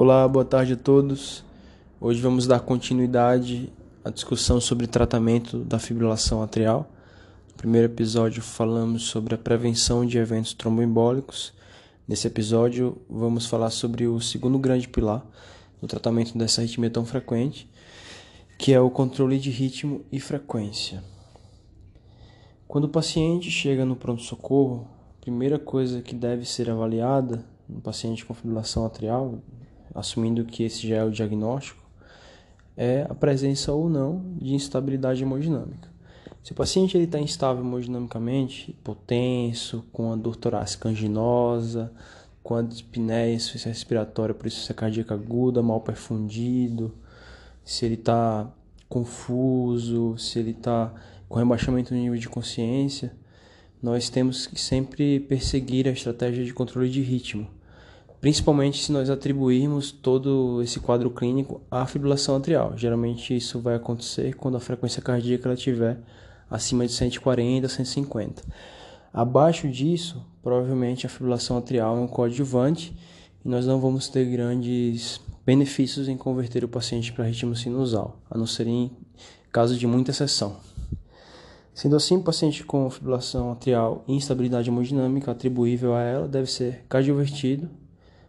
Olá, boa tarde a todos. Hoje vamos dar continuidade à discussão sobre tratamento da fibrilação atrial. No primeiro episódio falamos sobre a prevenção de eventos tromboembólicos. Nesse episódio vamos falar sobre o segundo grande pilar do tratamento dessa arritmia tão frequente, que é o controle de ritmo e frequência. Quando o paciente chega no pronto-socorro, a primeira coisa que deve ser avaliada no paciente com fibrilação atrial assumindo que esse já é o diagnóstico, é a presença ou não de instabilidade hemodinâmica. Se o paciente está instável hemodinamicamente, hipotenso, com a dor torácica anginosa, com a dispneia, insuficiência respiratória, por isso cardíaca aguda, mal perfundido, se ele está confuso, se ele está com rebaixamento do nível de consciência, nós temos que sempre perseguir a estratégia de controle de ritmo principalmente se nós atribuirmos todo esse quadro clínico à fibrilação atrial. Geralmente isso vai acontecer quando a frequência cardíaca estiver acima de 140, 150. Abaixo disso, provavelmente a fibrilação atrial é um coadjuvante e nós não vamos ter grandes benefícios em converter o paciente para ritmo sinusal, a não ser em caso de muita exceção. Sendo assim, o paciente com fibrilação atrial e instabilidade hemodinâmica atribuível a ela deve ser cardiovertido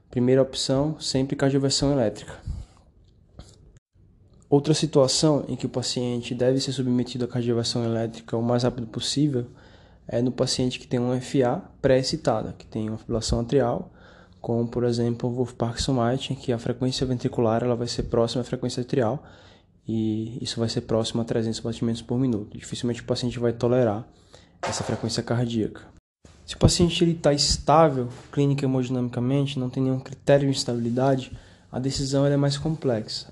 Primeira opção, sempre cardioversão elétrica. Outra situação em que o paciente deve ser submetido à cardioversão elétrica o mais rápido possível é no paciente que tem uma FA pré-excitada, que tem uma fibrilação atrial, como por exemplo o Wolf Parkinson-White, em que a frequência ventricular ela vai ser próxima à frequência atrial e isso vai ser próximo a 300 batimentos por minuto. Dificilmente o paciente vai tolerar essa frequência cardíaca. Se o paciente está estável clínica hemodinamicamente, não tem nenhum critério de estabilidade, a decisão é mais complexa.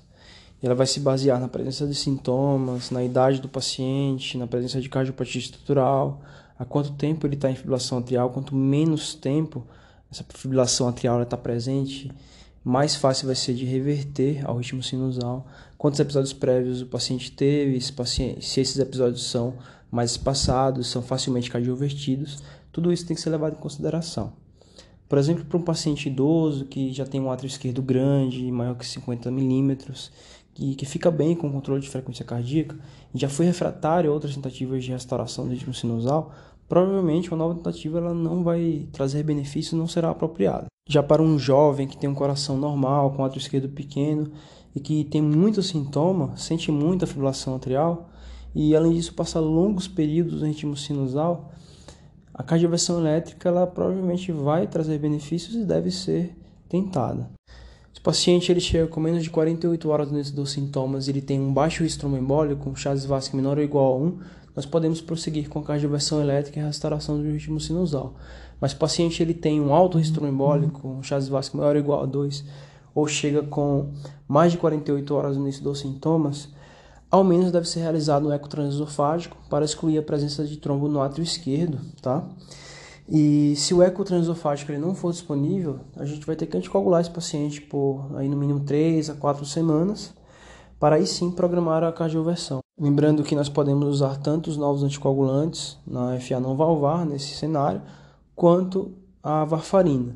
Ela vai se basear na presença de sintomas, na idade do paciente, na presença de cardiopatia estrutural, há quanto tempo ele está em fibrilação atrial, quanto menos tempo essa fibrilação atrial está presente, mais fácil vai ser de reverter ao ritmo sinusal, quantos episódios prévios o paciente teve, se esses episódios são mais espaçados, são facilmente cardiovertidos, tudo isso tem que ser levado em consideração. Por exemplo, para um paciente idoso que já tem um átrio esquerdo grande, maior que 50 milímetros, que, que fica bem com o controle de frequência cardíaca, e já foi refratário a outras tentativas de restauração do ritmo sinusal, provavelmente uma nova tentativa ela não vai trazer benefícios, não será apropriada. Já para um jovem que tem um coração normal, com átrio esquerdo pequeno e que tem muitos sintomas, sente muita fibrilação atrial e além disso passa longos períodos em ritmo sinusal, a cardioversão elétrica ela provavelmente vai trazer benefícios e deve ser tentada. Se o paciente ele chega com menos de 48 horas dos sintomas e ele tem um baixo risco trombembólico, um Chagas vasco menor ou igual a 1, nós podemos prosseguir com a cardioversão elétrica e a restauração do ritmo sinusal. Mas se o paciente ele tem um alto risco trombembólico, um Chagas vasco maior ou igual a 2, ou chega com mais de 48 horas no início dos sintomas, ao menos deve ser realizado um eco transesofágico para excluir a presença de trombo no átrio esquerdo, tá? E se o eco transesofágico ele não for disponível, a gente vai ter que anticoagular esse paciente por aí no mínimo 3 a 4 semanas, para aí sim programar a cardioversão. Lembrando que nós podemos usar tanto os novos anticoagulantes na FA não valvar nesse cenário, quanto a varfarina.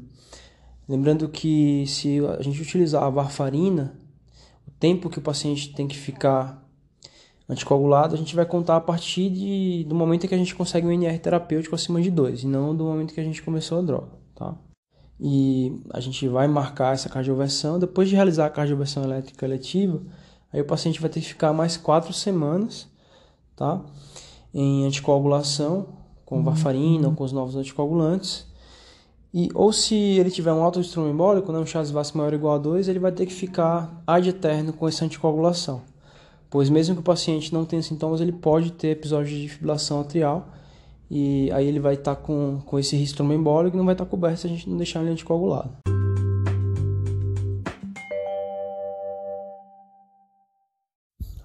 Lembrando que se a gente utilizar a varfarina, o tempo que o paciente tem que ficar anticoagulado, a gente vai contar a partir de, do momento em que a gente consegue um NR terapêutico acima de 2, e não do momento que a gente começou a droga, tá? E a gente vai marcar essa cardioversão, depois de realizar a cardioversão elétrica eletiva, aí o paciente vai ter que ficar mais 4 semanas, tá? Em anticoagulação, com uhum. varfarina ou com os novos anticoagulantes, e, ou se ele tiver um alto estrônio embólico, né, um Chagas vasco maior ou igual a 2, ele vai ter que ficar ad eterno com essa anticoagulação pois mesmo que o paciente não tenha sintomas, ele pode ter episódios de fibrilação atrial e aí ele vai estar tá com, com esse risco tromboembólico e não vai estar tá coberto se a gente não deixar ele anticoagulado.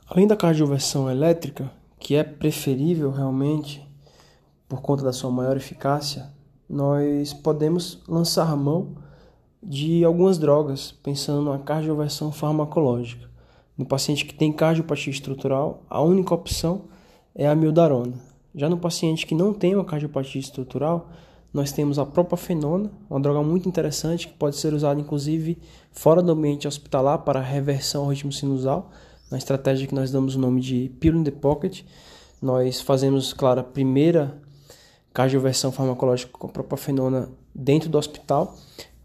Além da cardioversão elétrica, que é preferível realmente por conta da sua maior eficácia, nós podemos lançar mão de algumas drogas, pensando na cardioversão farmacológica. No paciente que tem cardiopatia estrutural, a única opção é a mildarona. Já no paciente que não tem uma cardiopatia estrutural, nós temos a propafenona, uma droga muito interessante que pode ser usada inclusive fora do ambiente hospitalar para reversão ao ritmo sinusal, na estratégia que nós damos o nome de pill in the pocket. Nós fazemos, claro, a primeira cardioversão farmacológica com propafenona dentro do hospital,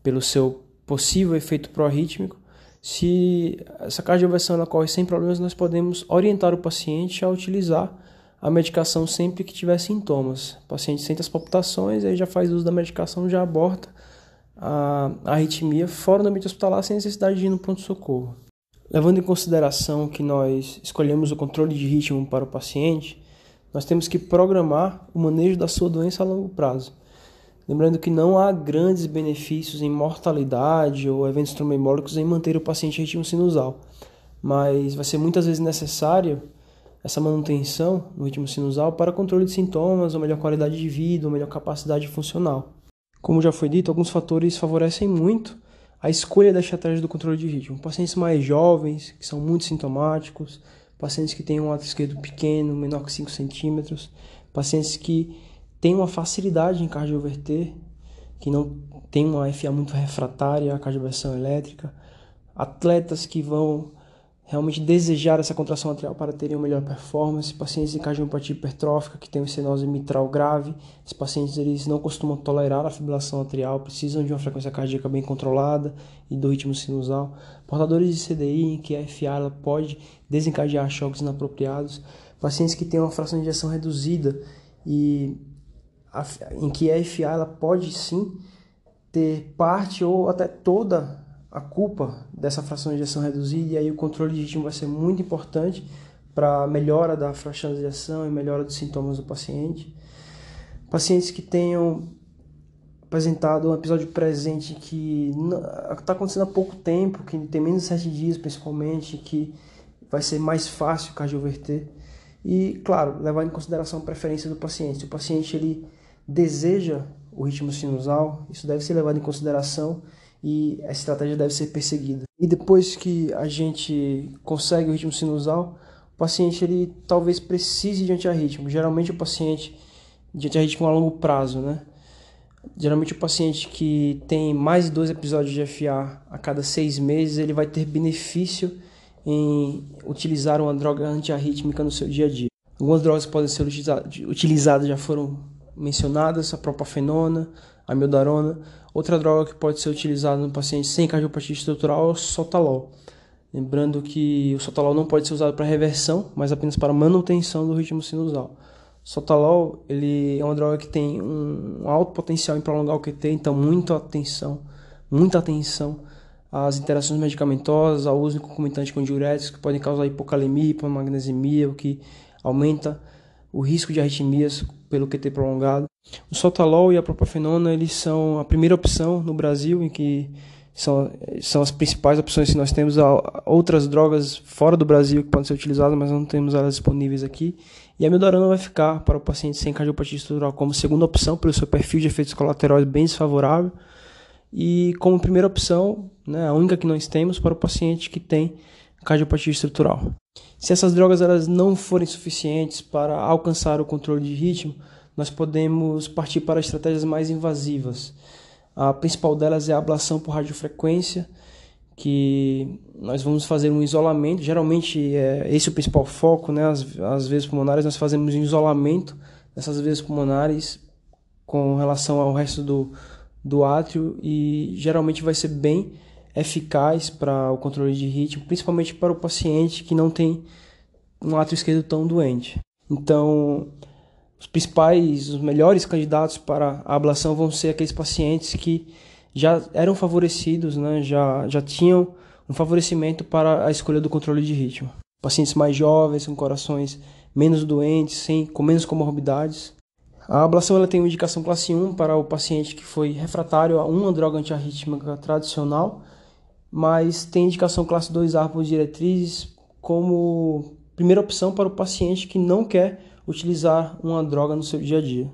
pelo seu possível efeito pró-arrítmico. Se essa cardioversão ocorre sem problemas, nós podemos orientar o paciente a utilizar a medicação sempre que tiver sintomas. O paciente sente as palpitações, aí já faz uso da medicação, já aborta a arritmia fora do ambiente hospitalar sem necessidade de ir no pronto-socorro. Levando em consideração que nós escolhemos o controle de ritmo para o paciente, nós temos que programar o manejo da sua doença a longo prazo. Lembrando que não há grandes benefícios em mortalidade ou eventos tromboembólicos em manter o paciente em ritmo sinusal, mas vai ser muitas vezes necessário essa manutenção no ritmo sinusal para controle de sintomas, ou melhor qualidade de vida, ou melhor capacidade funcional. Como já foi dito, alguns fatores favorecem muito a escolha da estratégia do controle de ritmo. Pacientes mais jovens, que são muito sintomáticos, pacientes que têm um ato esquerdo pequeno, menor que 5 centímetros, pacientes que têm uma facilidade em cardioverter, que não têm uma FA muito refratária à cardioversão elétrica, atletas que vão realmente desejar essa contração atrial para terem uma melhor performance, pacientes de cardiopatia hipertrófica que têm estenose mitral grave, esses pacientes eles não costumam tolerar a fibrilação atrial, precisam de uma frequência cardíaca bem controlada e do ritmo sinusal, portadores de CDI em que a FA pode desencadear choques inapropriados, pacientes que têm uma fração de injeção reduzida e a, em que a FA ela pode sim ter parte ou até toda a culpa dessa fração de ejeção reduzida e aí o controle de ritmo vai ser muito importante para melhora da fração de ejeção e melhora dos sintomas do paciente. Pacientes que tenham apresentado um episódio presente que está acontecendo há pouco tempo, que tem menos de 7 dias principalmente, que vai ser mais fácil cardioverter. E, claro, levar em consideração a preferência do paciente. Se o paciente ele deseja o ritmo sinusal, isso deve ser levado em consideração e essa estratégia deve ser perseguida. E depois que a gente consegue o ritmo sinusal, o paciente ele talvez precise de antiarrítmico. Geralmente o paciente de antiarrítmico a longo prazo, né? Geralmente o paciente que tem mais de dois episódios de FA a cada seis meses, ele vai ter benefício em utilizar uma droga antiarrítmica no seu dia a dia. Algumas drogas podem ser utilizadas já foram mencionadas, a propafenona, a mildarona. Outra droga que pode ser utilizada no paciente sem cardiopatia estrutural é o sotalol. Lembrando que o sotalol não pode ser usado para reversão, mas apenas para manutenção do ritmo sinusal. Sotalol ele é uma droga que tem um alto potencial em prolongar o QT, então muita atenção, muita atenção às interações medicamentosas, ao uso concomitante com diuréticos que podem causar hipocalemia, hipomagnesemia, o que aumenta o risco de arritmias pelo QT prolongado. O sotalol e a propafenona eles são a primeira opção no Brasil em que são, são as principais opções que nós temos outras drogas fora do Brasil que podem ser utilizadas, mas não temos elas disponíveis aqui. E a mildarona vai ficar para o paciente sem cardiopatia estrutural como segunda opção pelo seu perfil de efeitos colaterais bem desfavorável e como primeira opção, né, a única que nós temos para o paciente que tem cardiopatia estrutural. Se essas drogas elas não forem suficientes para alcançar o controle de ritmo, nós podemos partir para estratégias mais invasivas. A principal delas é a ablação por radiofrequência, que nós vamos fazer um isolamento. Geralmente é esse é o principal foco, né? As, as pulmonares nós fazemos um isolamento dessas vezes pulmonares com relação ao resto do, do átrio e geralmente vai ser bem eficaz para o controle de ritmo, principalmente para o paciente que não tem um átrio esquerdo tão doente. Então, os principais, os melhores candidatos para a ablação vão ser aqueles pacientes que já eram favorecidos, né, já, já tinham um favorecimento para a escolha do controle de ritmo. Pacientes mais jovens, com corações menos doentes, sem, com menos comorbidades. A ablação ela tem uma indicação classe 1 para o paciente que foi refratário a uma droga antiarrítmica tradicional, mas tem indicação classe 2A por diretrizes como primeira opção para o paciente que não quer utilizar uma droga no seu dia a dia.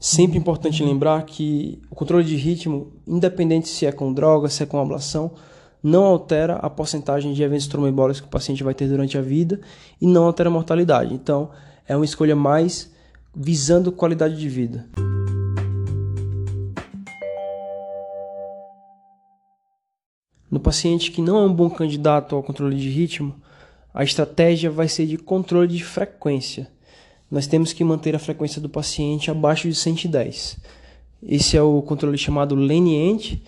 Sempre importante lembrar que o controle de ritmo, independente se é com droga, se é com ablação, não altera a porcentagem de eventos tromboembólicos que o paciente vai ter durante a vida e não altera a mortalidade. Então, é uma escolha mais visando qualidade de vida. No paciente que não é um bom candidato ao controle de ritmo, a estratégia vai ser de controle de frequência. Nós temos que manter a frequência do paciente abaixo de 110. Esse é o controle chamado leniente.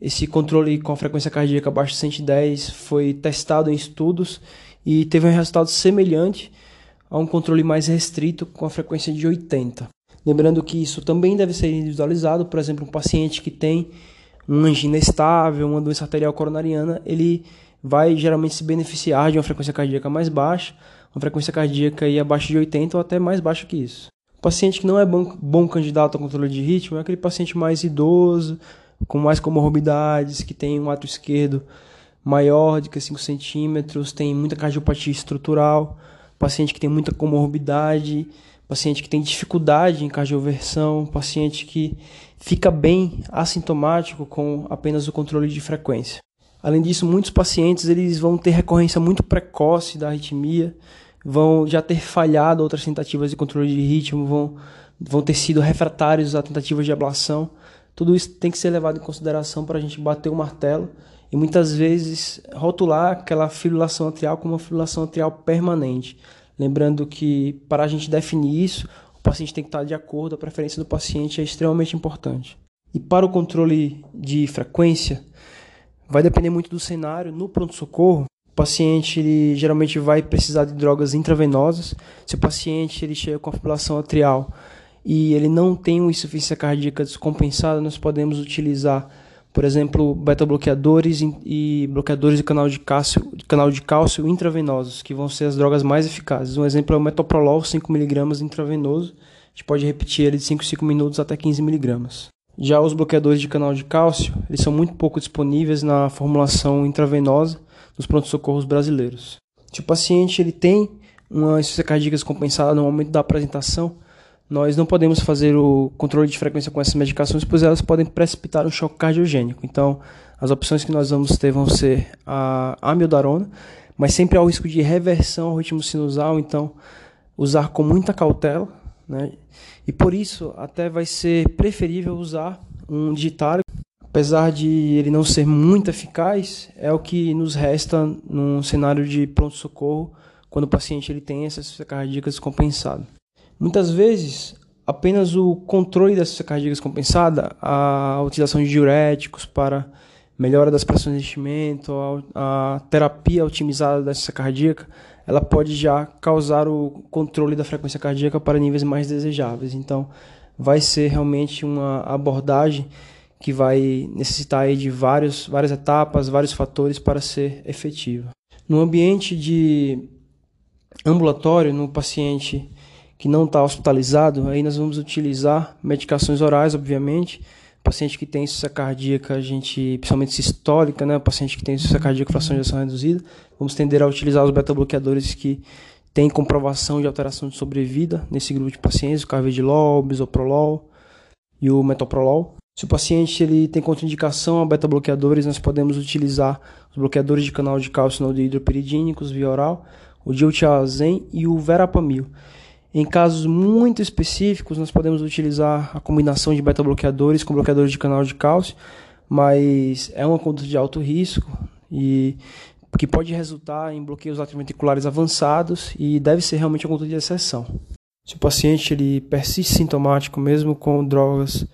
Esse controle com a frequência cardíaca abaixo de 110 foi testado em estudos e teve um resultado semelhante a um controle mais restrito com a frequência de 80. Lembrando que isso também deve ser individualizado, por exemplo, um paciente que tem uma angina estável, uma doença arterial coronariana, ele vai geralmente se beneficiar de uma frequência cardíaca mais baixa, uma frequência cardíaca aí abaixo de 80 ou até mais baixa que isso. O paciente que não é bom, bom candidato ao controle de ritmo é aquele paciente mais idoso, com mais comorbidades, que tem um ato esquerdo maior de que 5 centímetros, tem muita cardiopatia estrutural, paciente que tem muita comorbidade, paciente que tem dificuldade em cardioversão, paciente que fica bem assintomático com apenas o controle de frequência. Além disso, muitos pacientes eles vão ter recorrência muito precoce da arritmia, vão já ter falhado outras tentativas de controle de ritmo, vão, vão ter sido refratários a tentativas de ablação. Tudo isso tem que ser levado em consideração para a gente bater o martelo e muitas vezes rotular aquela fibrilação atrial como uma fibrilação atrial permanente. Lembrando que para a gente definir isso, o paciente tem que estar de acordo, a preferência do paciente é extremamente importante. E para o controle de frequência, Vai depender muito do cenário. No pronto-socorro, o paciente ele, geralmente vai precisar de drogas intravenosas. Se o paciente ele chega com a fibrilação atrial e ele não tem uma insuficiência cardíaca descompensada, nós podemos utilizar, por exemplo, beta-bloqueadores e bloqueadores de canal de cálcio, canal de cálcio intravenosos, que vão ser as drogas mais eficazes. Um exemplo é o metoprolol 5mg intravenoso. A gente pode repetir ele de 5 5 minutos até 15mg. Já os bloqueadores de canal de cálcio, eles são muito pouco disponíveis na formulação intravenosa dos pronto-socorros brasileiros. Se o paciente ele tem uma insuficiência cardíaca descompensada no momento da apresentação, nós não podemos fazer o controle de frequência com essas medicações, pois elas podem precipitar um choque cardiogênico. Então, as opções que nós vamos ter vão ser a amiodarona, mas sempre há o risco de reversão ao ritmo sinusal, então usar com muita cautela, né? E por isso até vai ser preferível usar um digitário, apesar de ele não ser muito eficaz, é o que nos resta num cenário de pronto socorro quando o paciente ele tem essa cardíaca descompensada. Muitas vezes apenas o controle dessa cardíaca descompensada, a utilização de diuréticos para melhora das pressões de enchimento, a, a terapia otimizada dessa cardíaca ela pode já causar o controle da frequência cardíaca para níveis mais desejáveis. Então, vai ser realmente uma abordagem que vai necessitar de vários, várias etapas, vários fatores para ser efetiva. No ambiente de ambulatório, no paciente que não está hospitalizado, aí nós vamos utilizar medicações orais, obviamente, paciente que tem insuficiência cardíaca, a gente, principalmente sistólica, né, paciente que tem insuficiência cardíaca fração de ação reduzida, vamos tender a utilizar os beta-bloqueadores que têm comprovação de alteração de sobrevida nesse grupo de pacientes, o carvedilol, o bisoprolol e o metoprolol. Se o paciente ele tem contraindicação a beta-bloqueadores, nós podemos utilizar os bloqueadores de canal de cálcio não hidropiridínicos via oral, o diltiazem e o verapamil. Em casos muito específicos, nós podemos utilizar a combinação de beta-bloqueadores com bloqueadores de canal de cálcio, mas é uma conduta de alto risco e que pode resultar em bloqueios atrioventriculares avançados e deve ser realmente uma conduta de exceção. Se o paciente ele persiste sintomático mesmo com drogas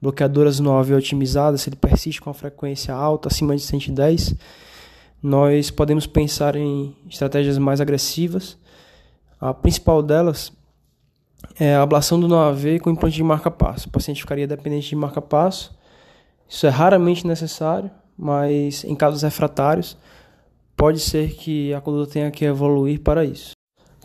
bloqueadoras no AV otimizadas, se ele persiste com a frequência alta, acima de 110, nós podemos pensar em estratégias mais agressivas. A principal delas é ablação do NOAV com implante de marca-passo. O paciente ficaria dependente de marca-passo. Isso é raramente necessário, mas em casos refratários, pode ser que a conduta tenha que evoluir para isso.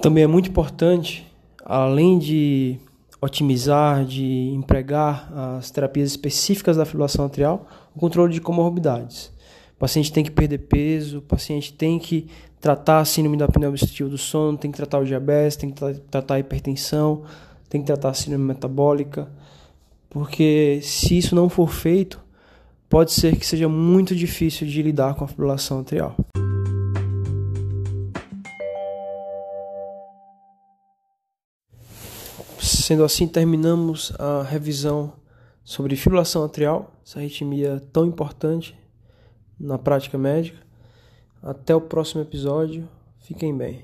Também é muito importante, além de otimizar, de empregar as terapias específicas da fibrilação atrial, o controle de comorbidades. O paciente tem que perder peso, o paciente tem que tratar a síndrome da apneia obstrutiva do sono, tem que tratar o diabetes, tem que tratar a hipertensão, tem que tratar a síndrome metabólica, porque se isso não for feito, pode ser que seja muito difícil de lidar com a fibrilação atrial. Sendo assim, terminamos a revisão sobre fibrilação atrial, essa arritmia tão importante na prática médica. Até o próximo episódio. Fiquem bem.